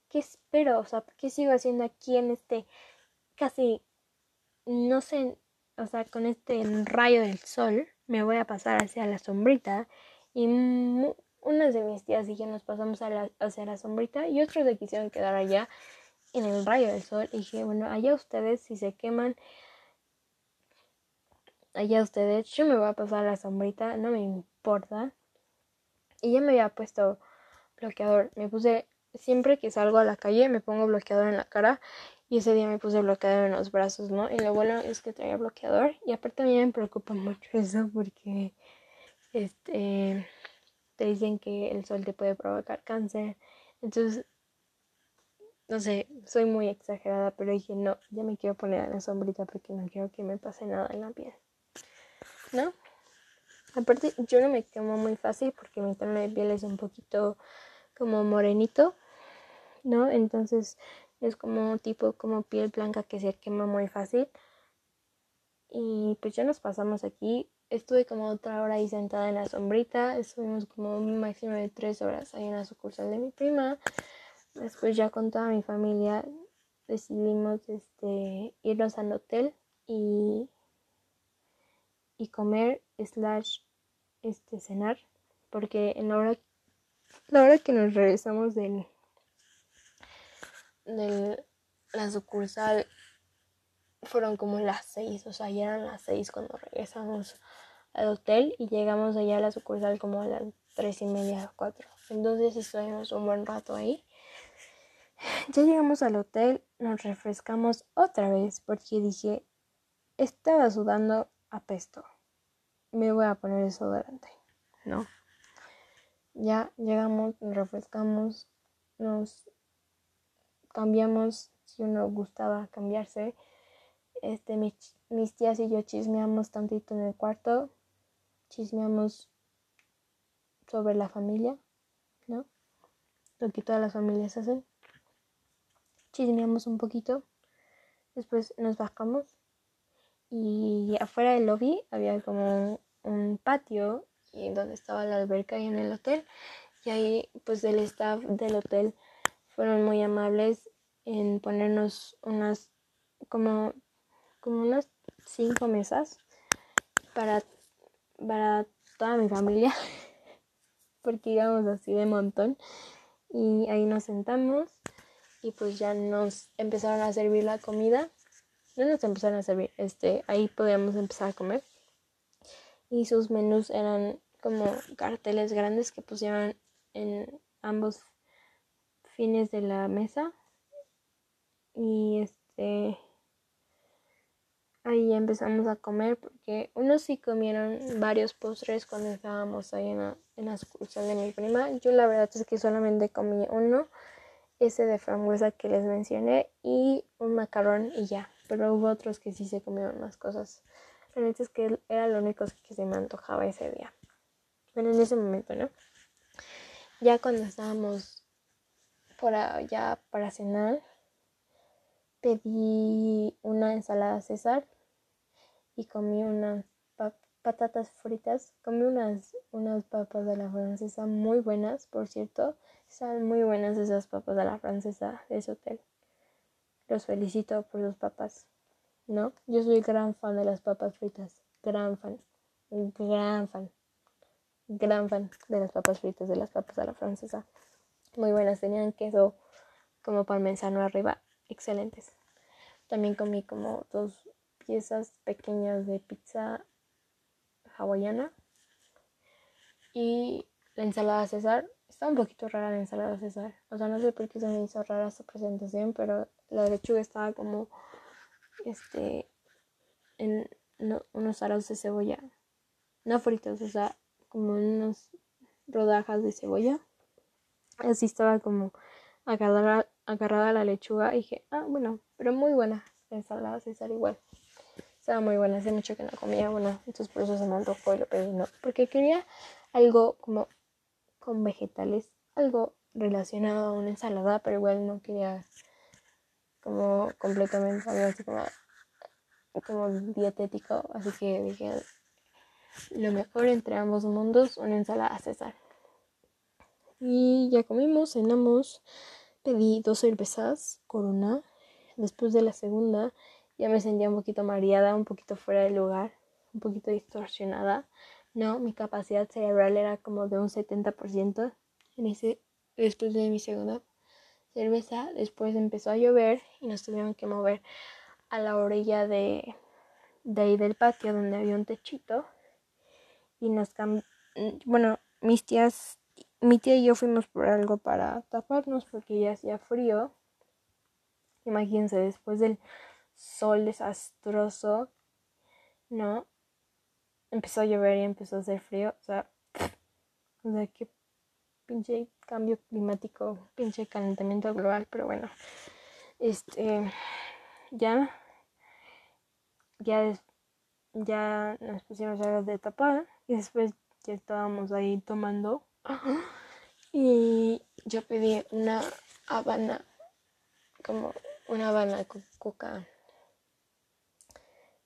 ¿Qué espero? O sea, ¿qué sigo haciendo aquí en este casi, no sé, o sea, con este rayo del sol? Me voy a pasar hacia la sombrita y unas de mis tías y yo nos pasamos a la, hacia la sombrita y otros se quisieron quedar allá en el rayo del sol. Y dije, bueno, allá ustedes si se queman. allá ustedes, yo me voy a pasar la sombrita, no me importa. Y ya me había puesto bloqueador. Me puse, siempre que salgo a la calle, me pongo bloqueador en la cara. Y ese día me puse bloqueador en los brazos, ¿no? Y lo bueno es que traía bloqueador. Y aparte a mí me preocupa mucho eso porque, este, te dicen que el sol te puede provocar cáncer. Entonces, no sé, soy muy exagerada, pero dije, no, ya me quiero poner a la sombrita porque no quiero que me pase nada en la piel. ¿No? Aparte, yo no me quemo muy fácil porque mi tono de piel es un poquito como morenito, ¿no? Entonces es como tipo como piel blanca que se quema muy fácil. Y pues ya nos pasamos aquí. Estuve como otra hora ahí sentada en la sombrita. Estuvimos como un máximo de tres horas ahí en la sucursal de mi prima. Después ya con toda mi familia decidimos este, irnos al hotel y, y comer slash este, cenar. Porque la hora, la hora que nos regresamos del, de la sucursal fueron como las seis, o sea, ya eran las seis cuando regresamos al hotel y llegamos allá a la sucursal como a las tres y media, cuatro. Entonces estuvimos un buen rato ahí ya llegamos al hotel, nos refrescamos otra vez porque dije, estaba sudando a pesto. Me voy a poner eso delante, ¿no? Ya llegamos, nos refrescamos, nos cambiamos si uno gustaba cambiarse. Este, mis, mis tías y yo chismeamos tantito en el cuarto, chismeamos sobre la familia, ¿no? Lo que todas las familias hacen chismeamos un poquito, después nos bajamos y afuera del lobby había como un, patio donde estaba la alberca y en el hotel y ahí pues el staff del hotel fueron muy amables en ponernos unas como como unas cinco mesas para para toda mi familia porque íbamos así de montón y ahí nos sentamos y pues ya nos empezaron a servir la comida. No nos empezaron a servir, este, ahí podíamos empezar a comer. Y sus menús eran como carteles grandes que pusieron en ambos fines de la mesa. Y este ahí empezamos a comer porque unos sí comieron varios postres cuando estábamos ahí en la, en de mi prima. Yo la verdad es que solamente comí uno ese de frambuesa que les mencioné y un macarrón y ya. Pero hubo otros que sí se comieron más cosas. La es que era lo único que se me antojaba ese día. Bueno, en ese momento, ¿no? Ya cuando estábamos por allá para cenar, pedí una ensalada César y comí unas patatas fritas. Comí unas, unas papas de la francesa muy buenas, por cierto. Están muy buenas esas papas de la francesa de ese hotel. Los felicito por sus papas. ¿No? Yo soy gran fan de las papas fritas. Gran fan. Gran fan. Gran fan de las papas fritas, de las papas de la francesa. Muy buenas. Tenían queso como parmesano arriba. Excelentes. También comí como dos piezas pequeñas de pizza hawaiana. Y la ensalada César Está un poquito rara la ensalada César. O sea, no sé por qué se me hizo rara esta presentación, pero la lechuga estaba como este en unos aros de cebolla. No fritos, o sea, como unas rodajas de cebolla. Así estaba como agarrada, agarrada la lechuga y dije, ah, bueno, pero muy buena la ensalada César igual. Estaba muy buena, hace mucho que no comía, bueno, entonces por eso se me antojó y lo pedí, no, porque quería algo como con vegetales, algo relacionado a una ensalada, pero igual no quería como completamente así como, como dietético, así que dije lo mejor entre ambos mundos, una ensalada César. Y ya comimos, cenamos, pedí dos cervezas, corona. Después de la segunda ya me sentía un poquito mareada, un poquito fuera de lugar, un poquito distorsionada. No, mi capacidad cerebral era como de un 70% en ese, después de mi segunda cerveza. Después empezó a llover y nos tuvieron que mover a la orilla de, de ahí del patio donde había un techito y nos bueno, mis tías, mi tía y yo fuimos por algo para taparnos porque ya hacía frío. Imagínense, después del sol desastroso, ¿no? Empezó a llover y empezó a hacer frío. O sea, o sea, qué pinche cambio climático, pinche calentamiento global, pero bueno. Este, ya, ya, ya nos pusimos algo de tapada y después ya estábamos ahí tomando y yo pedí una habana, como una habana con coca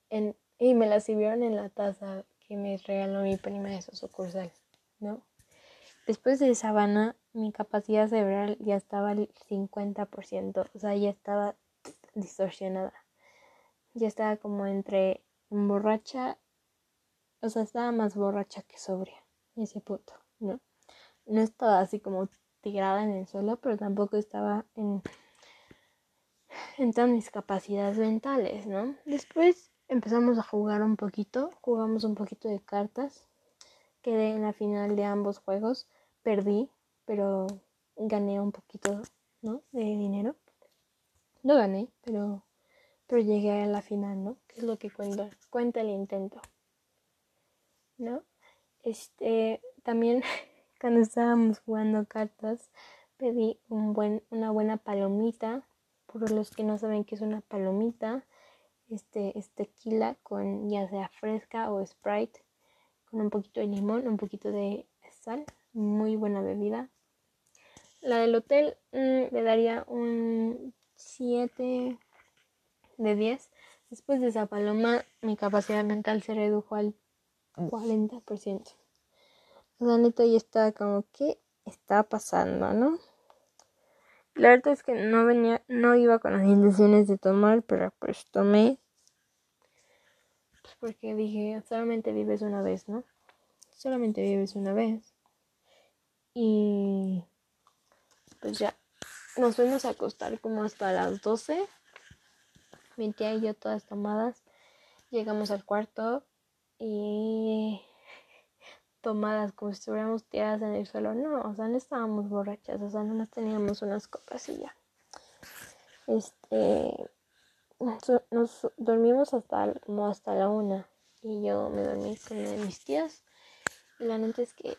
y me la sirvieron en la taza que me regaló mi prima de su sucursal, ¿no? Después de esa habana, mi capacidad cerebral ya estaba al 50%, o sea, ya estaba distorsionada. Ya estaba como entre borracha, o sea, estaba más borracha que sobria, ese punto, ¿no? No estaba así como tirada en el suelo, pero tampoco estaba en, en todas mis capacidades mentales, ¿no? Después empezamos a jugar un poquito, jugamos un poquito de cartas, quedé en la final de ambos juegos, perdí, pero gané un poquito, ¿no? De dinero. No gané, pero, pero llegué a la final, ¿no? Que es lo que cuenta, cuenta el intento, ¿no? Este, también cuando estábamos jugando cartas, pedí un buen, una buena palomita. Por los que no saben qué es una palomita, este es tequila con ya sea fresca o sprite, con un poquito de limón, un poquito de sal, muy buena bebida. La del hotel mm, le daría un 7 de 10. Después de esa paloma, mi capacidad mental se redujo al 40%. La neta ya estaba como, ¿qué está pasando, no? La verdad es que no venía, no iba con las intenciones de tomar, pero pues tomé. Pues porque dije, solamente vives una vez, ¿no? Solamente vives una vez. Y pues ya, nos fuimos a acostar como hasta las 12. Mi tía y yo todas tomadas. Llegamos al cuarto y tomadas como si estuviéramos tiradas en el suelo. No, o sea, no estábamos borrachas, o sea, no nos teníamos unas copas y ya. Este, nos, dormimos hasta, como hasta la una y yo me dormí con una de mis tías. La neta es que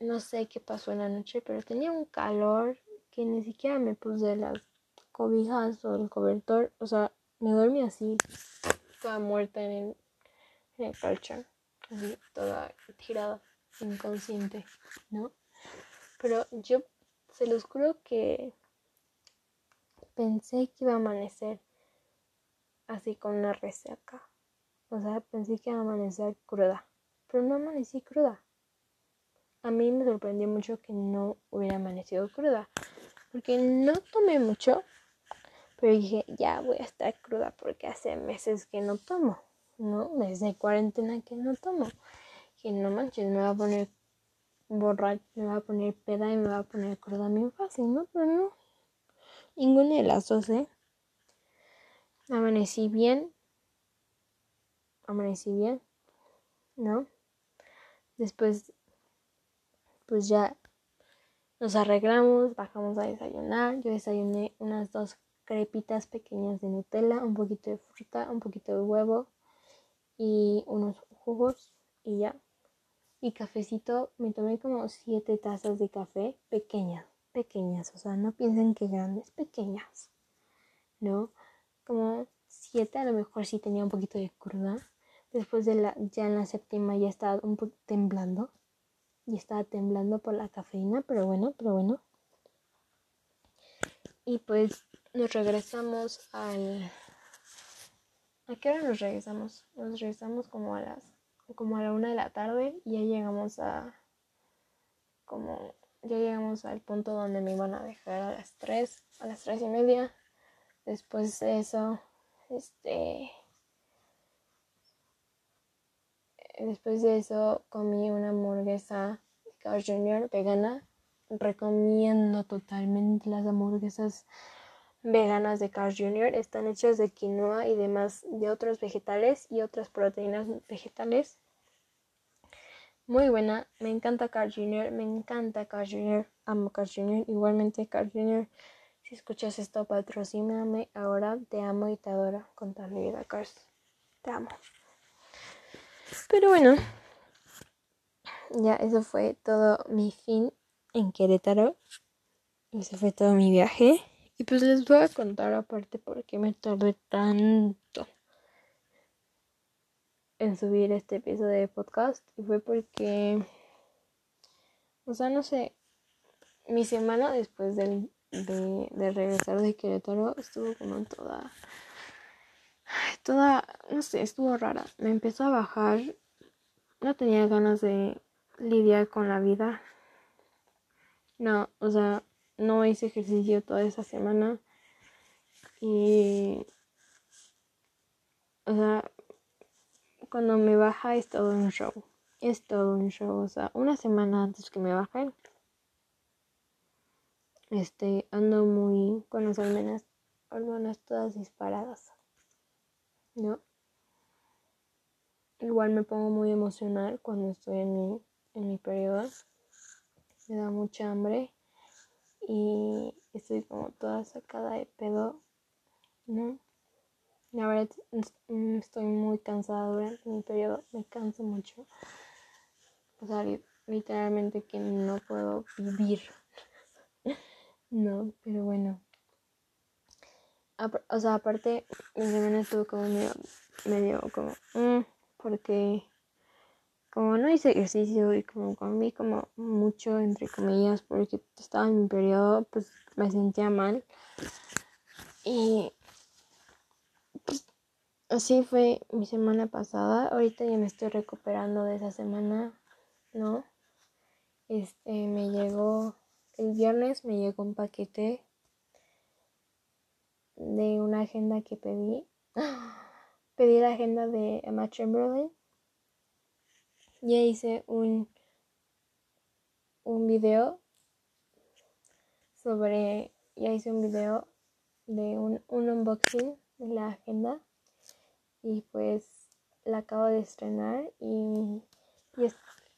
no sé qué pasó en la noche, pero tenía un calor que ni siquiera me puse las cobijas o el cobertor. O sea, me dormí así, toda muerta en el, en el colchón, así, toda tirada, inconsciente, ¿no? Pero yo se los juro que pensé que iba a amanecer así con una resaca. O sea, pensé que iba a amanecer cruda. Pero no amanecí cruda. A mí me sorprendió mucho que no hubiera amanecido cruda, porque no tomé mucho, pero dije, ya voy a estar cruda porque hace meses que no tomo, ¿no? Desde cuarentena que no tomo. Que no manches, me va a poner borracha, me va a poner peda y me va a poner cruda muy fácil, ¿no? Pero no, ninguna de las dos, ¿eh? Amanecí bien, amanecí bien, ¿no? Después pues ya nos arreglamos, bajamos a desayunar. Yo desayuné unas dos crepitas pequeñas de Nutella, un poquito de fruta, un poquito de huevo y unos jugos y ya. Y cafecito, me tomé como siete tazas de café pequeñas, pequeñas, o sea, no piensen que grandes, pequeñas, ¿no? Como siete, a lo mejor sí tenía un poquito de cruda. Después de la, ya en la séptima ya estaba un poco temblando y estaba temblando por la cafeína, pero bueno, pero bueno. Y pues nos regresamos al... ¿A qué hora nos regresamos? Nos regresamos como a las... como a la una de la tarde y ya llegamos a... como... ya llegamos al punto donde me iban a dejar a las tres, a las tres y media. Después de eso, este... Después de eso comí una hamburguesa Carl Jr. vegana. Recomiendo totalmente las hamburguesas veganas de Carl Jr. Están hechas de quinoa y demás de otros vegetales y otras proteínas vegetales. Muy buena, me encanta Carl Jr., me encanta Carl Jr., amo Carl Jr., igualmente Carl Jr., si escuchas esto, patrocíname ahora, te amo y te adoro con toda mi vida, Carl, te amo. Pero bueno, ya eso fue todo mi fin en Querétaro, ese fue todo mi viaje. Y pues les voy a contar aparte por qué me tardé tanto en subir este episodio de podcast. Y fue porque, o sea, no sé, mi semana después de, de regresar de Querétaro estuvo como toda, toda, no sé, estuvo rara. Me empezó a bajar, no tenía ganas de lidiar con la vida. No, o sea, no hice ejercicio toda esa semana. Y o sea cuando me baja es todo un show es todo un show. O sea una semana antes que me bajen este ando muy con las hormonas hormonas todas disparadas no igual me pongo muy emocional cuando estoy en mi en mi periodo. Me da mucha hambre y estoy como toda sacada de pedo, ¿no? La verdad mm, estoy muy cansada durante mi periodo, me canso mucho. O sea, literalmente que no puedo vivir. no, pero bueno. O sea, aparte, mi semana estuvo como medio, medio como, mm, porque como no hice ejercicio y como comí como mucho entre comillas porque estaba en mi periodo pues me sentía mal. Y pues así fue mi semana pasada. Ahorita ya me estoy recuperando de esa semana no este me llegó el viernes me llegó un paquete de una agenda que pedí. Pedí la agenda de Emma Chamberlain ya hice un, un video sobre, ya hice un video de un, unboxing de la agenda y pues la acabo de estrenar y, y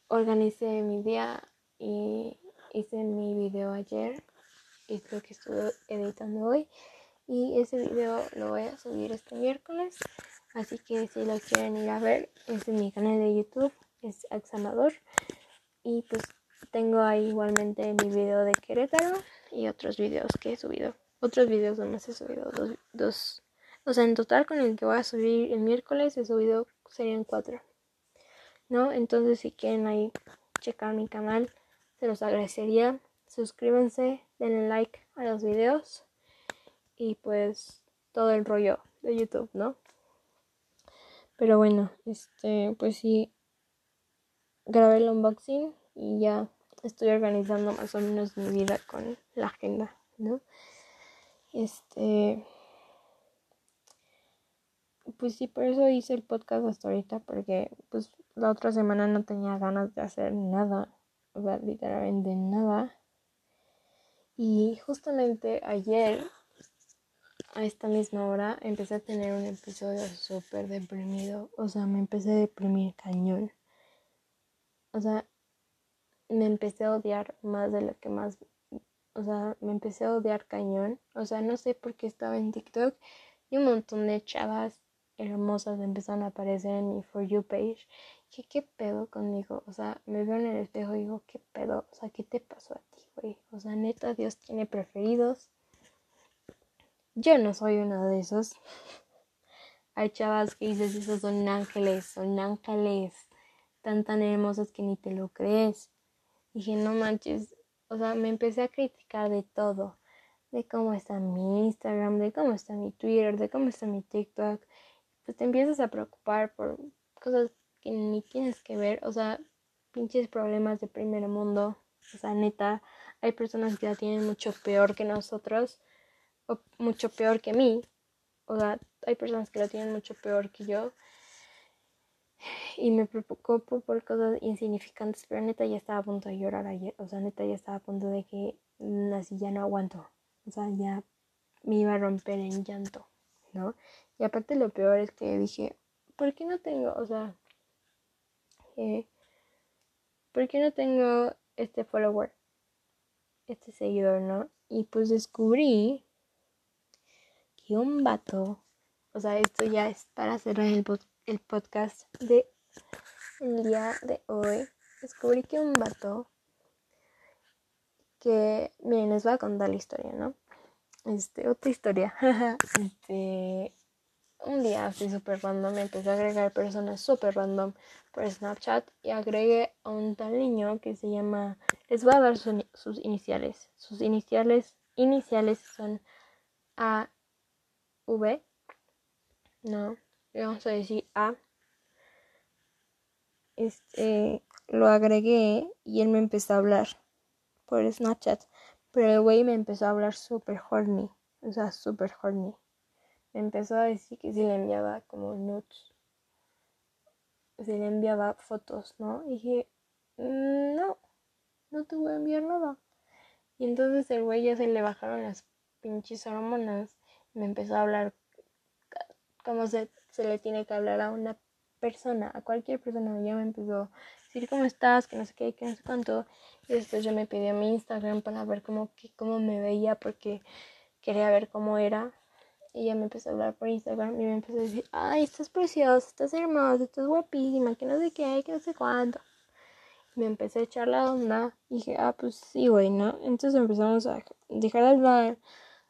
organicé mi día y hice mi video ayer y creo que estuve editando hoy. Y ese video lo voy a subir este miércoles así que si lo quieren ir a ver es en mi canal de youtube examador. Y pues tengo ahí igualmente mi video de Querétaro y otros videos que he subido. Otros videos donde he subido dos, dos. O sea, en total con el que voy a subir el miércoles he subido serían cuatro. ¿No? Entonces si quieren ahí checar mi canal, se los agradecería. Suscríbanse, denle like a los videos y pues todo el rollo de YouTube, ¿no? Pero bueno, este, pues sí, grabé el unboxing y ya estoy organizando más o menos mi vida con la agenda, ¿no? Este. Pues sí, por eso hice el podcast hasta ahorita, porque pues la otra semana no tenía ganas de hacer nada, o literalmente nada. Y justamente ayer, a esta misma hora, empecé a tener un episodio súper deprimido, o sea, me empecé a deprimir cañón o sea, me empecé a odiar más de lo que más, o sea, me empecé a odiar cañón. O sea, no sé por qué estaba en TikTok y un montón de chavas hermosas empezaron a aparecer en mi For You page. ¿Qué, qué pedo conmigo? O sea, me veo en el espejo y digo, ¿qué pedo? O sea, ¿qué te pasó a ti, güey? O sea, neta, Dios tiene preferidos. Yo no soy una de esos. Hay chavas que dices, esos son ángeles, son ángeles tan tan hermosas que ni te lo crees. Dije, no manches, o sea, me empecé a criticar de todo, de cómo está mi Instagram, de cómo está mi Twitter, de cómo está mi TikTok. Pues te empiezas a preocupar por cosas que ni tienes que ver, o sea, pinches problemas de primer mundo. O sea, neta, hay personas que la tienen mucho peor que nosotros, o mucho peor que mí. O sea, hay personas que la tienen mucho peor que yo y me preocupo por cosas insignificantes, pero neta ya estaba a punto de llorar ayer, o sea, neta ya estaba a punto de que así ya no aguanto, o sea, ya me iba a romper en llanto, ¿no? Y aparte lo peor es que dije, ¿por qué no tengo, o sea, eh, ¿por qué no tengo este follower? Este seguidor, ¿no? Y pues descubrí que un vato, o sea, esto ya es para cerrar el, el podcast de el día de hoy. Descubrí que un vato que, miren, les voy a contar la historia, ¿no? Este, otra historia. este, un día así súper random empecé a agregar personas súper random por Snapchat y agregué a un tal niño que se llama, les voy a dar sus iniciales. Sus iniciales, iniciales son A, V, no, le vamos a decir A. Este, lo agregué y él me empezó a hablar por Snapchat. Pero el güey me empezó a hablar súper horny. O sea, súper horny. Me empezó a decir que si le enviaba como nudes. Si le enviaba fotos, ¿no? Y dije, mm, no, no te voy a enviar nada. Y entonces el güey ya se le bajaron las pinches hormonas. Me empezó a hablar como se, se le tiene que hablar a una persona, a cualquier persona. Ya me empezó a decir cómo estás, que no sé qué, que no sé cuánto. Y después yo me pidió mi Instagram para ver cómo, cómo me veía porque quería ver cómo era. Y ella me empezó a hablar por Instagram y me empezó a decir, ay, estás preciosa, estás hermosa, estás guapísima, que no sé qué, que no sé cuánto. Y me empecé a echar la onda y dije, ah, pues sí, güey, ¿no? Entonces empezamos a dejar de hablar,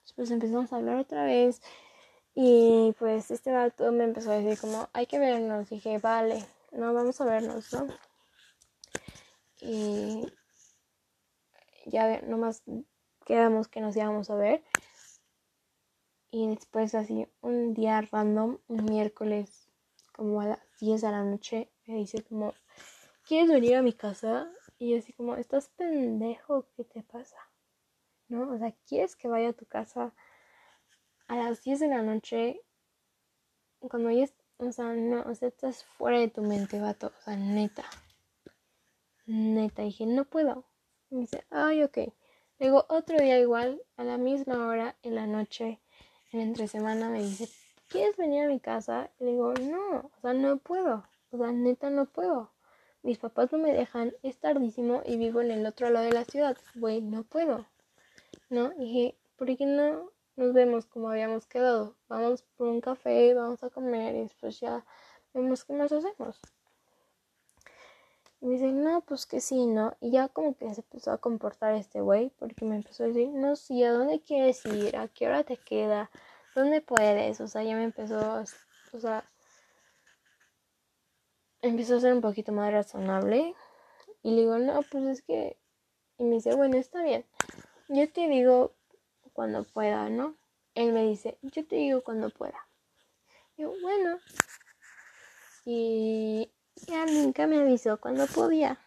después empezamos a hablar otra vez. Y pues este vato me empezó a decir como, hay que vernos. dije, vale, no, vamos a vernos, ¿no? Y ya nomás quedamos que nos íbamos a ver. Y después así un día random, un miércoles como a las 10 de la noche, me dice como, ¿quieres venir a mi casa? Y yo así como, ¿estás pendejo? ¿Qué te pasa? ¿No? O sea, ¿quieres que vaya a tu casa a las 10 de la noche? Cuando ya, o sea, no, o sea, estás fuera de tu mente, vato, o sea, neta. Neta, dije, no puedo. Y dice, ay, ok. Luego otro día igual, a la misma hora, en la noche, en entre semana, me dice, ¿quieres venir a mi casa? Y le digo, no, o sea, no puedo. O sea, neta, no puedo. Mis papás no me dejan, es tardísimo y vivo en el otro lado de la ciudad. Güey, no puedo. ¿No? Dije, ¿por qué no nos vemos como habíamos quedado? Vamos por un café, vamos a comer y después ya vemos qué más hacemos. Y me dice, no, pues que sí, ¿no? Y ya como que se empezó a comportar este güey, porque me empezó a decir, no, sí, ¿a dónde quieres ir? ¿A qué hora te queda? ¿Dónde puedes? O sea, ya me empezó, o sea, empezó a ser un poquito más razonable. Y le digo, no, pues es que... Y me dice, bueno, está bien. Yo te digo cuando pueda, ¿no? Él me dice, yo te digo cuando pueda. yo, bueno. Y ya nunca me avisó cuando podía.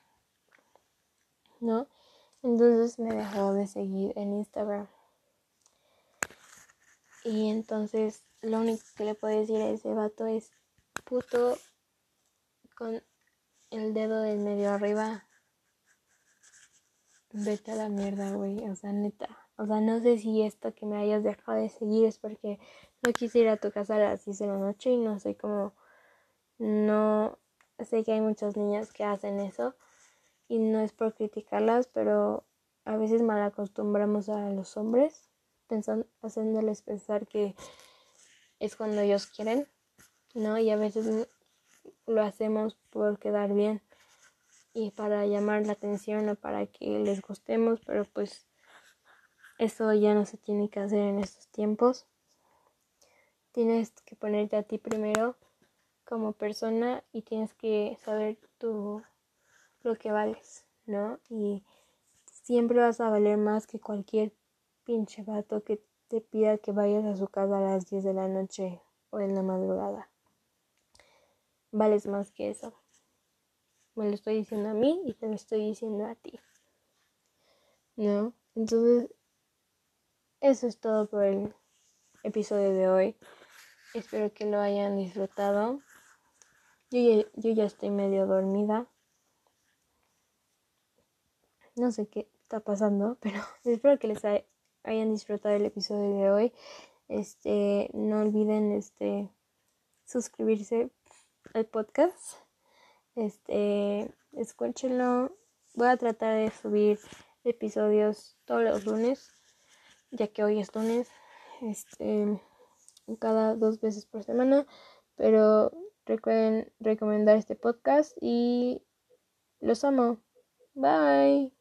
¿No? Entonces me dejó de seguir en Instagram. Y entonces lo único que le puedo decir a ese vato es puto con el dedo del medio arriba. Vete a la mierda, güey. O sea, neta. O sea, no sé si esto que me hayas dejado de seguir es porque no quise ir a tu casa a las 10 de la noche y no sé cómo. No Sé que hay muchas niñas que hacen eso y no es por criticarlas, pero a veces mal acostumbramos a los hombres pensando, haciéndoles pensar que es cuando ellos quieren, ¿no? Y a veces lo hacemos por quedar bien y para llamar la atención o para que les gustemos, pero pues eso ya no se tiene que hacer en estos tiempos. Tienes que ponerte a ti primero como persona y tienes que saber tú lo que vales, ¿no? Y siempre vas a valer más que cualquier pinche vato que te pida que vayas a su casa a las 10 de la noche o en la madrugada. Vales más que eso. Me lo estoy diciendo a mí y te lo estoy diciendo a ti. ¿No? Entonces, eso es todo por el episodio de hoy. Espero que lo hayan disfrutado. Yo ya, yo ya estoy medio dormida. No sé qué está pasando, pero espero que les haya, hayan disfrutado el episodio de hoy. Este, no olviden este suscribirse al podcast. Este, escúchenlo. Voy a tratar de subir episodios todos los lunes, ya que hoy es lunes. Este, cada dos veces por semana. Pero recuerden recomendar este podcast y los amo. Bye.